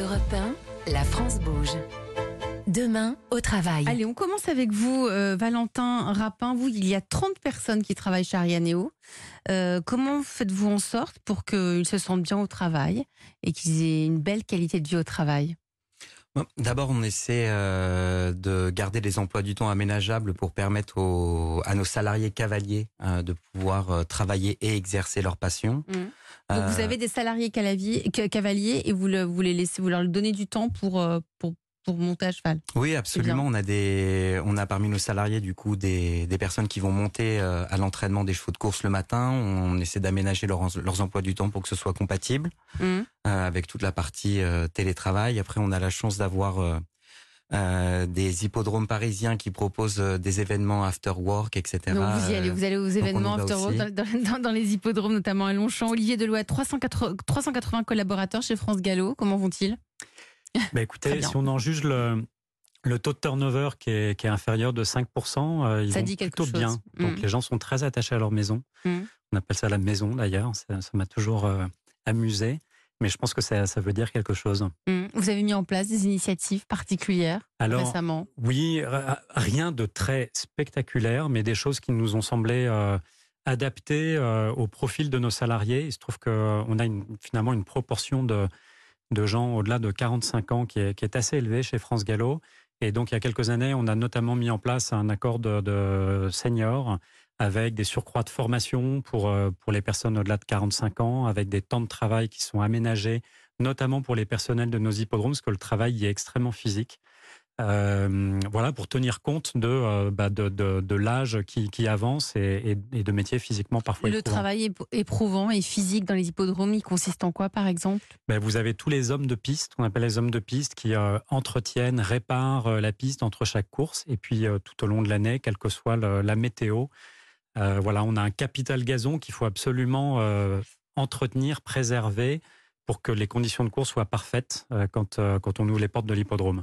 Europe 1, la France bouge. Demain, au travail. Allez, on commence avec vous, euh, Valentin Rapin. Vous, il y a 30 personnes qui travaillent chez Arianeo. Euh, comment faites-vous en sorte pour qu'ils se sentent bien au travail et qu'ils aient une belle qualité de vie au travail? D'abord, on essaie euh, de garder les emplois du temps aménageables pour permettre aux, à nos salariés cavaliers euh, de pouvoir euh, travailler et exercer leur passion. Mmh. Donc vous avez des salariés cavaliers, ca- cavaliers et vous, le- vous les laissez, vous leur donnez du temps pour, pour, pour monter à cheval. Oui, absolument. On a des, on a parmi nos salariais du coup des, des personnes qui vont monter euh, à l'entraînement des chevaux de course le matin. On essaie d'aménager leurs, leurs emplois du temps pour que ce soit compatible Mmh. euh, avec toute la partie euh, télétravail. Après, on a la chance d'avoir euh, des hippodromes parisiens qui proposent des événements after work, etc. Donc vous y allez, vous allez aux événements after work dans les hippodromes, notamment à Longchamp. Olivier Deloy, 380, 380 collaborateurs chez France Gallo. Comment vont-ils? Bah écoutez, si on en juge le, le taux de turnover qui est, qui est inférieur de 5%, euh, ils Ça vont dit quelque plutôt chose. bien. Donc Mm. les gens sont très attachés à leur maison. Mm. On appelle ça la maison d'ailleurs. Ça m'a toujours euh, amusé. Mais je pense que ça, ça veut dire quelque chose. Mmh. Vous avez mis en place des initiatives particulières Alors, récemment? oui, r- rien de très spectaculaire, mais des choses qui nous ont semblé euh, adaptées euh, au profil de nos salariés. Il se trouve qu'on a une- finalement une proportion de, de gens au-delà de 45 ans qui est, assez élevée chez France Gallo. Et donc, il y a quelques années, on a notamment mis en place un accord de, de seniors avec des surcroîts de formation pour, euh, pour les personnes au-delà de 45 ans, avec des temps de travail qui sont aménagés, notamment pour les personnels de nos hippodromes, parce que le travail y est extrêmement physique. Euh, voilà, pour tenir compte de, euh, bah, de, de, de l'âge qui, qui avance et, et, et de métiers physiquement parfois Le travail ép- éprouvant et physique dans les hippodromes, il consiste en quoi, par exemple? Ben, vous avez tous les hommes de piste, qu'on appelle les hommes de piste, qui euh, entretiennent, réparent la piste entre chaque course et puis tout au long de l'année, quelle que soit le- la météo. Voilà, on a un capital gazon qu'il faut absolument entretenir, préserver pour que les conditions de course soient parfaites quand, quand on ouvre les portes de l'hippodrome.